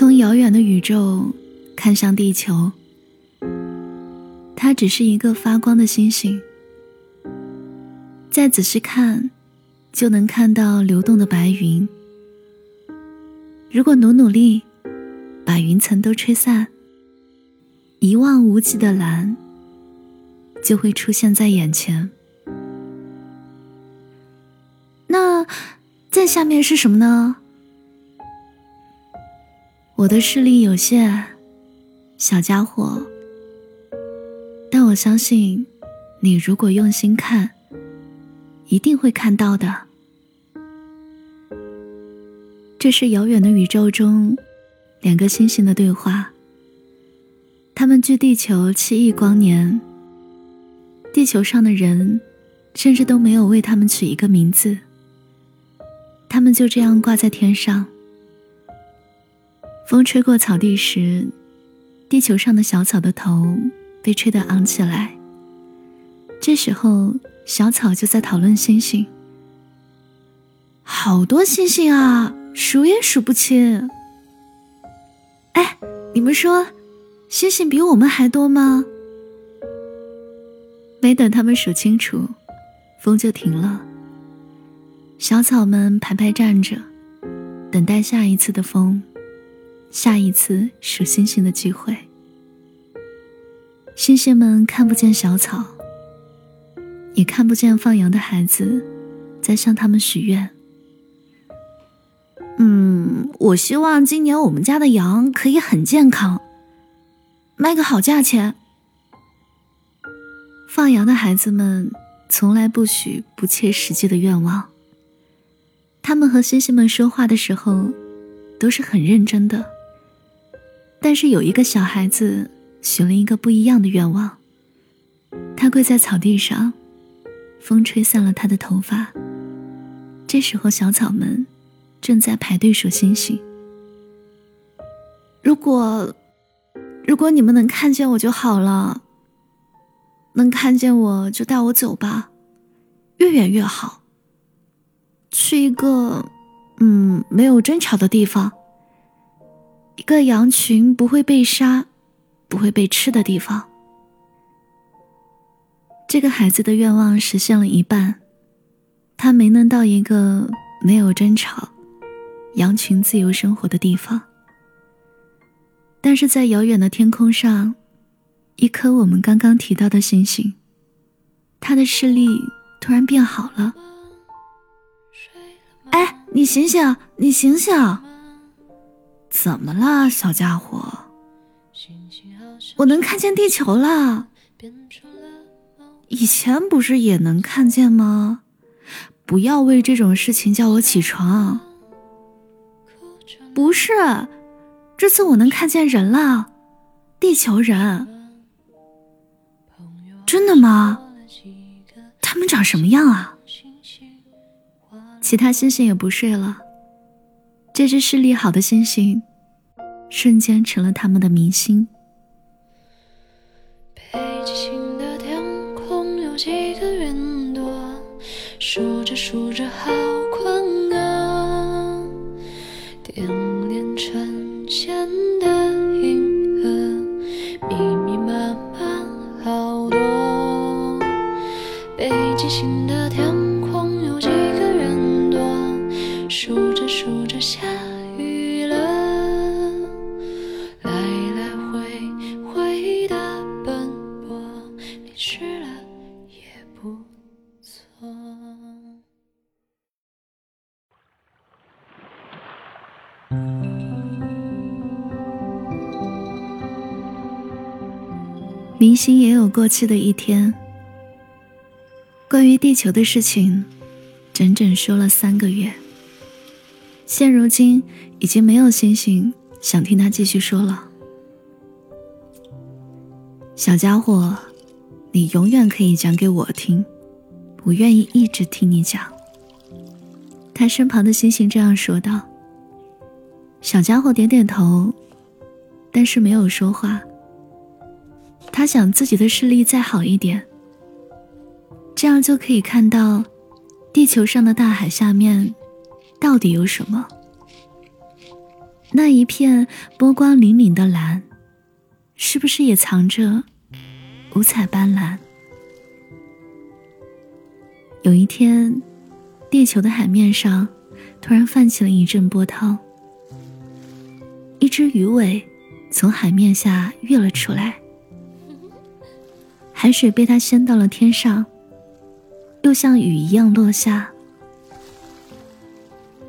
从遥远的宇宙看向地球，它只是一个发光的星星。再仔细看，就能看到流动的白云。如果努努力，把云层都吹散，一望无际的蓝就会出现在眼前。那在下面是什么呢？我的视力有限，小家伙。但我相信，你如果用心看，一定会看到的。这是遥远的宇宙中两个星星的对话。他们距地球七亿光年，地球上的人甚至都没有为他们取一个名字。他们就这样挂在天上。风吹过草地时，地球上的小草的头被吹得昂起来。这时候，小草就在讨论星星。好多星星啊，数也数不清。哎，你们说，星星比我们还多吗？没等他们数清楚，风就停了。小草们排排站着，等待下一次的风。下一次数星星的聚会，星星们看不见小草，也看不见放羊的孩子在向他们许愿。嗯，我希望今年我们家的羊可以很健康，卖个好价钱。放羊的孩子们从来不许不切实际的愿望，他们和星星们说话的时候都是很认真的。但是有一个小孩子许了一个不一样的愿望。他跪在草地上，风吹散了他的头发。这时候，小草们正在排队数星星。如果，如果你们能看见我就好了。能看见我就带我走吧，越远越好。去一个，嗯，没有争吵的地方。一个羊群不会被杀、不会被吃的地方。这个孩子的愿望实现了一半，他没能到一个没有争吵、羊群自由生活的地方。但是在遥远的天空上，一颗我们刚刚提到的星星，他的视力突然变好了。哎，你醒醒，你醒醒！怎么了，小家伙？我能看见地球了。以前不是也能看见吗？不要为这种事情叫我起床。不是，这次我能看见人了，地球人。真的吗？他们长什么样啊？其他星星也不睡了。这只视力好的星星，瞬间成了他们的明星。北极星的天空有几个云朵，数着数着好困啊。点点成线的银河，密密麻麻好多。北极星的天空有几个云朵，数过去的一天。关于地球的事情，整整说了三个月。现如今，已经没有星星想听他继续说了。小家伙，你永远可以讲给我听，我愿意一直听你讲。他身旁的星星这样说道。小家伙点点头，但是没有说话。他想自己的视力再好一点，这样就可以看到地球上的大海下面到底有什么。那一片波光粼粼的蓝，是不是也藏着五彩斑斓？有一天，地球的海面上突然泛起了一阵波涛，一只鱼尾从海面下跃了出来，海水被它掀到了天上，又像雨一样落下。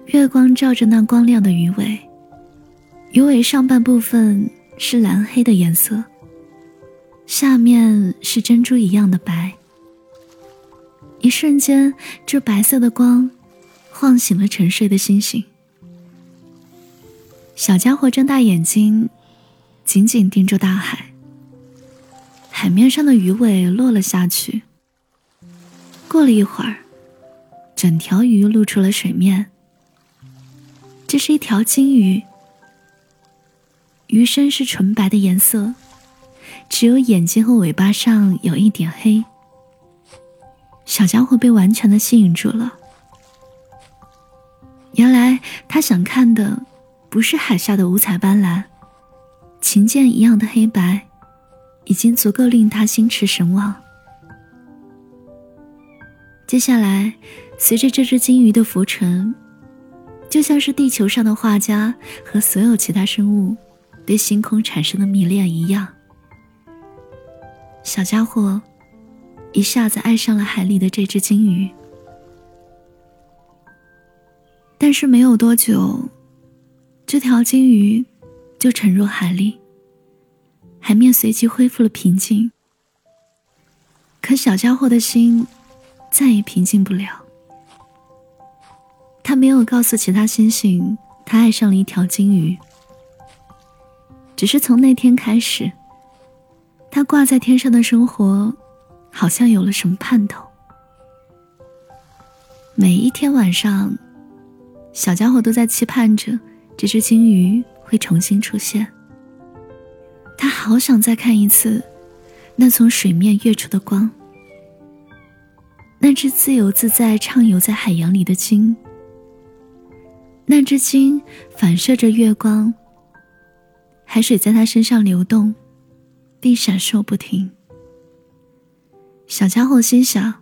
月光照着那光亮的鱼尾，鱼尾上半部分是蓝黑的颜色，下面是珍珠一样的白。一瞬间，这白色的光晃醒了沉睡的星星。小家伙睁大眼睛，紧紧盯着大海。海面上的鱼尾落了下去。过了一会儿，整条鱼露出了水面。这是一条金鱼，鱼身是纯白的颜色，只有眼睛和尾巴上有一点黑。小家伙被完全的吸引住了。原来他想看的不是海下的五彩斑斓，琴键一样的黑白，已经足够令他心驰神往。接下来，随着这只金鱼的浮沉。就像是地球上的画家和所有其他生物对星空产生的迷恋一样，小家伙一下子爱上了海里的这只金鱼。但是没有多久，这条金鱼就沉入海里，海面随即恢复了平静。可小家伙的心再也平静不了。他没有告诉其他星星，他爱上了一条金鱼。只是从那天开始，他挂在天上的生活，好像有了什么盼头。每一天晚上，小家伙都在期盼着这只金鱼会重新出现。他好想再看一次那从水面跃出的光，那只自由自在畅游在海洋里的鲸。那只鲸反射着月光，海水在它身上流动，并闪烁不停。小家伙心想：“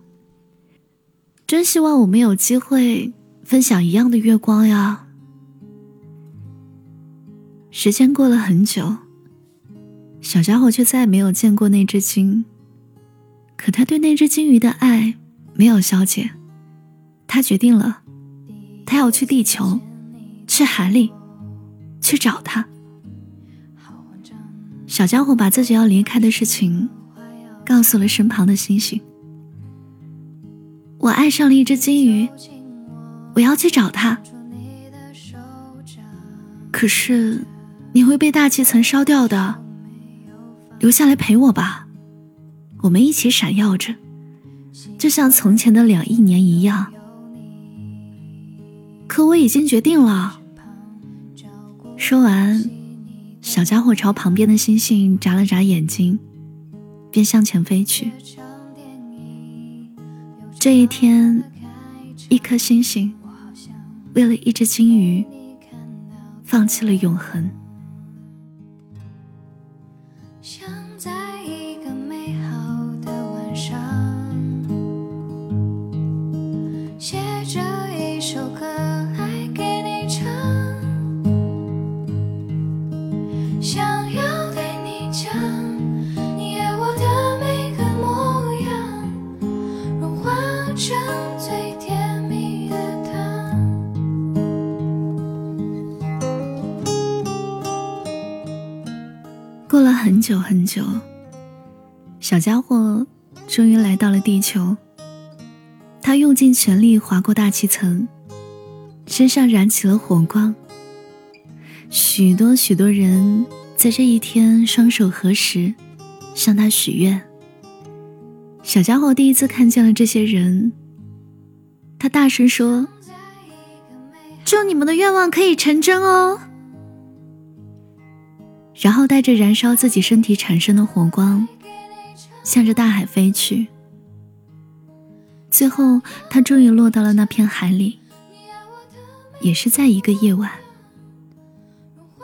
真希望我们有机会分享一样的月光呀！”时间过了很久，小家伙却再也没有见过那只鲸。可他对那只鲸鱼的爱没有消减，他决定了，他要去地球。去海里，去找他。小家伙把自己要离开的事情告诉了身旁的星星。我爱上了一只金鱼，我要去找它。可是你会被大气层烧掉的，留下来陪我吧，我们一起闪耀着，就像从前的两亿年一样。可我已经决定了。说完，小家伙朝旁边的星星眨了眨眼睛，便向前飞去。这一天，一颗星星为了一只金鱼，放弃了永恒。很久很久，小家伙终于来到了地球。他用尽全力划过大气层，身上燃起了火光。许多许多人在这一天双手合十，向他许愿。小家伙第一次看见了这些人，他大声说：“祝你们的愿望可以成真哦！”然后带着燃烧自己身体产生的火光，向着大海飞去。最后，他终于落到了那片海里。也是在一个夜晚，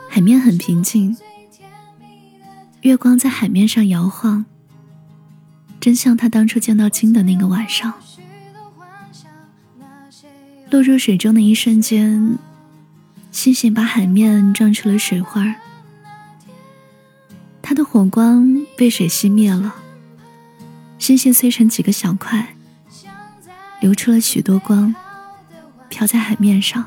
海面很平静，月光在海面上摇晃，真像他当初见到鲸的那个晚上。落入水中的一瞬间，星星把海面撞出了水花，它的火光被水熄灭了，星星碎成几个小块，流出了许多光，飘在海面上。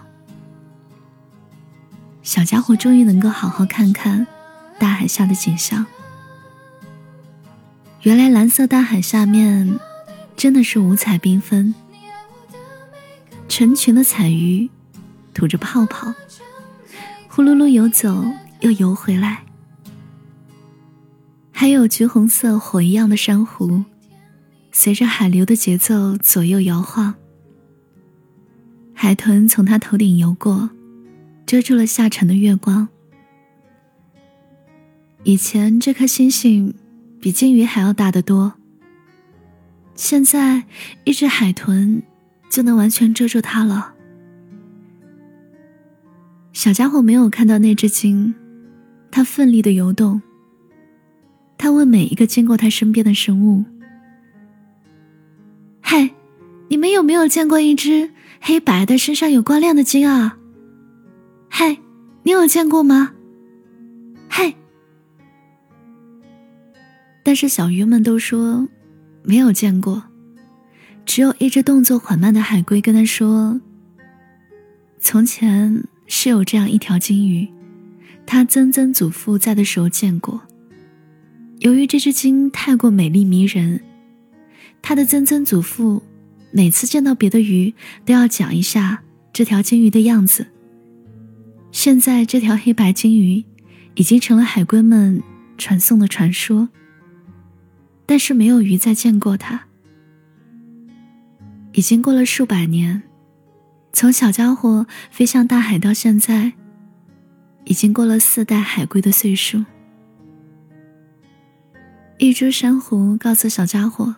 小家伙终于能够好好看看大海下的景象。原来蓝色大海下面真的是五彩缤纷。成群的彩鱼吐着泡泡，呼噜噜游走又游回来。还有橘红色火一样的珊瑚，随着海流的节奏左右摇晃。海豚从他头顶游过，遮住了下沉的月光。以前这颗星星比鲸鱼还要大得多，现在一只海豚。就能完全遮住它了。小家伙没有看到那只鲸，它奋力的游动。他问每一个经过他身边的生物：“嗨，你们有没有见过一只黑白的、身上有光亮的鲸啊？嗨，你有见过吗？嗨。”但是小鱼们都说没有见过。只有一只动作缓慢的海龟跟他说：“从前是有这样一条金鱼，他曾曾祖父在的时候见过。由于这只鲸太过美丽迷人，他的曾曾祖父每次见到别的鱼都要讲一下这条鲸鱼的样子。现在这条黑白鲸鱼已经成了海龟们传颂的传说，但是没有鱼再见过它。”已经过了数百年，从小家伙飞向大海到现在，已经过了四代海龟的岁数。一株珊瑚告诉小家伙，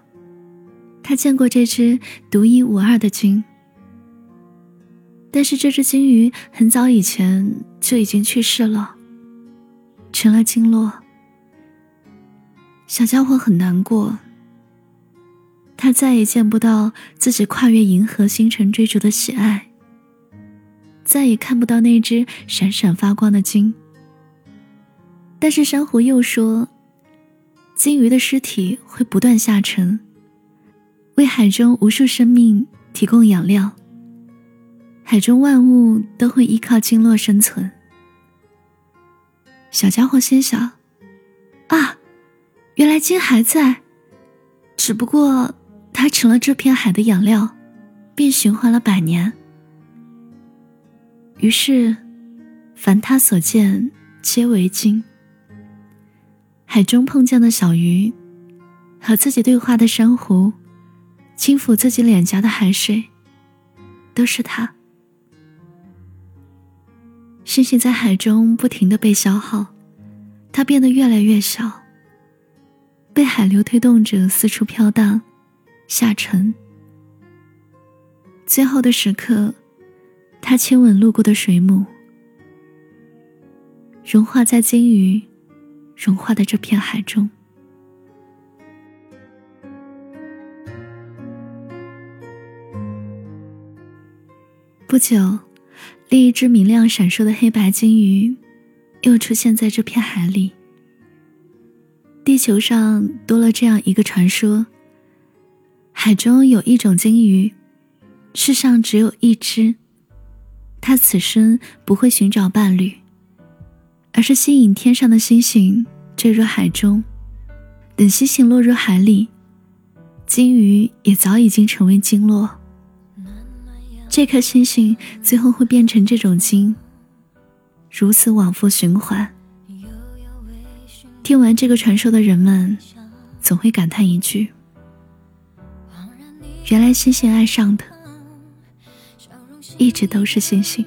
他见过这只独一无二的鲸，但是这只鲸鱼很早以前就已经去世了，成了鲸落。小家伙很难过。他再也见不到自己跨越银河星辰追逐的喜爱，再也看不到那只闪闪发光的鲸。但是珊瑚又说，鲸鱼的尸体会不断下沉，为海中无数生命提供养料。海中万物都会依靠鲸落生存。小家伙心想：啊，原来鲸还在，只不过……它成了这片海的养料，并循环了百年。于是，凡他所见，皆为鲸。海中碰见的小鱼，和自己对话的珊瑚，轻抚自己脸颊的海水，都是他。星星在海中不停的被消耗，它变得越来越小，被海流推动着四处飘荡。下沉，最后的时刻，他亲吻路过的水母，融化在鲸鱼融化的这片海中。不久，另一只明亮闪烁的黑白鲸鱼又出现在这片海里。地球上多了这样一个传说。海中有一种鲸鱼，世上只有一只。它此生不会寻找伴侣，而是吸引天上的星星坠入海中。等星星落入海里，鲸鱼也早已经成为鲸落。这颗星星最后会变成这种鲸，如此往复循环。听完这个传说的人们，总会感叹一句。原来星星爱上的，一直都是星星。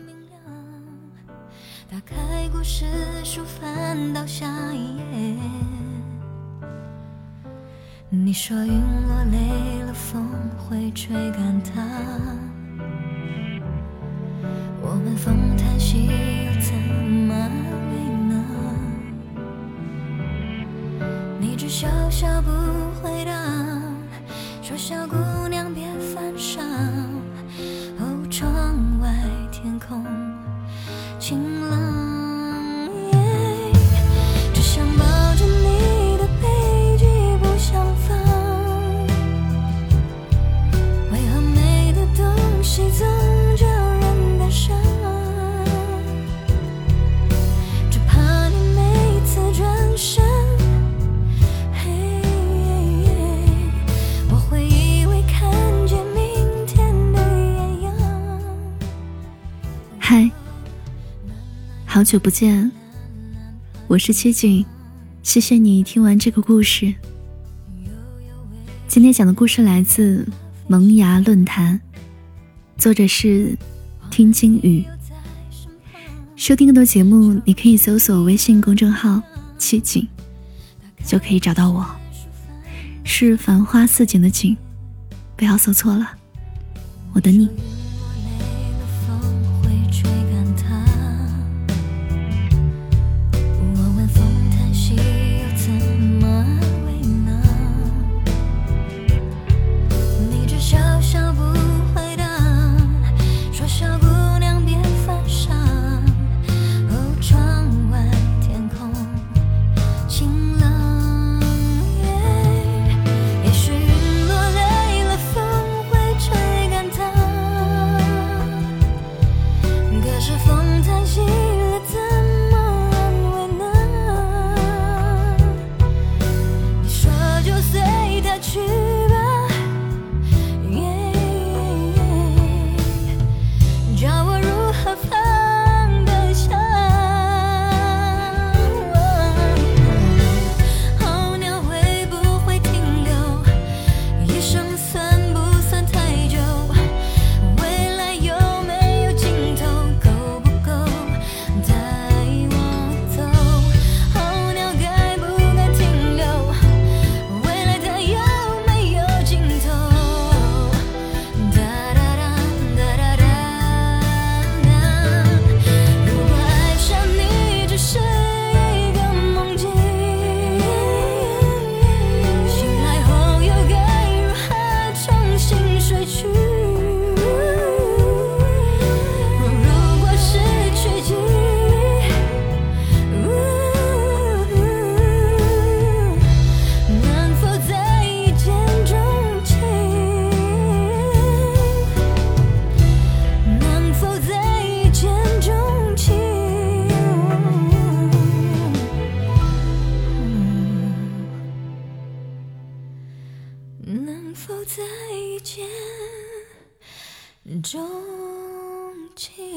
到下一页。你说云落泪了，风会吹干它。我们风叹息，又怎么安慰呢？你只笑笑不回答，说小姑娘别犯傻。哦，窗外天空。好久不见。我是七景谢谢你听完这个故事。今天讲的故事来自萌芽论坛作者是听鲸鱼收听更多节目你可以搜索微信公众号七景就可以找到我。是繁花似锦的景不要搜错了我等你。去。钟情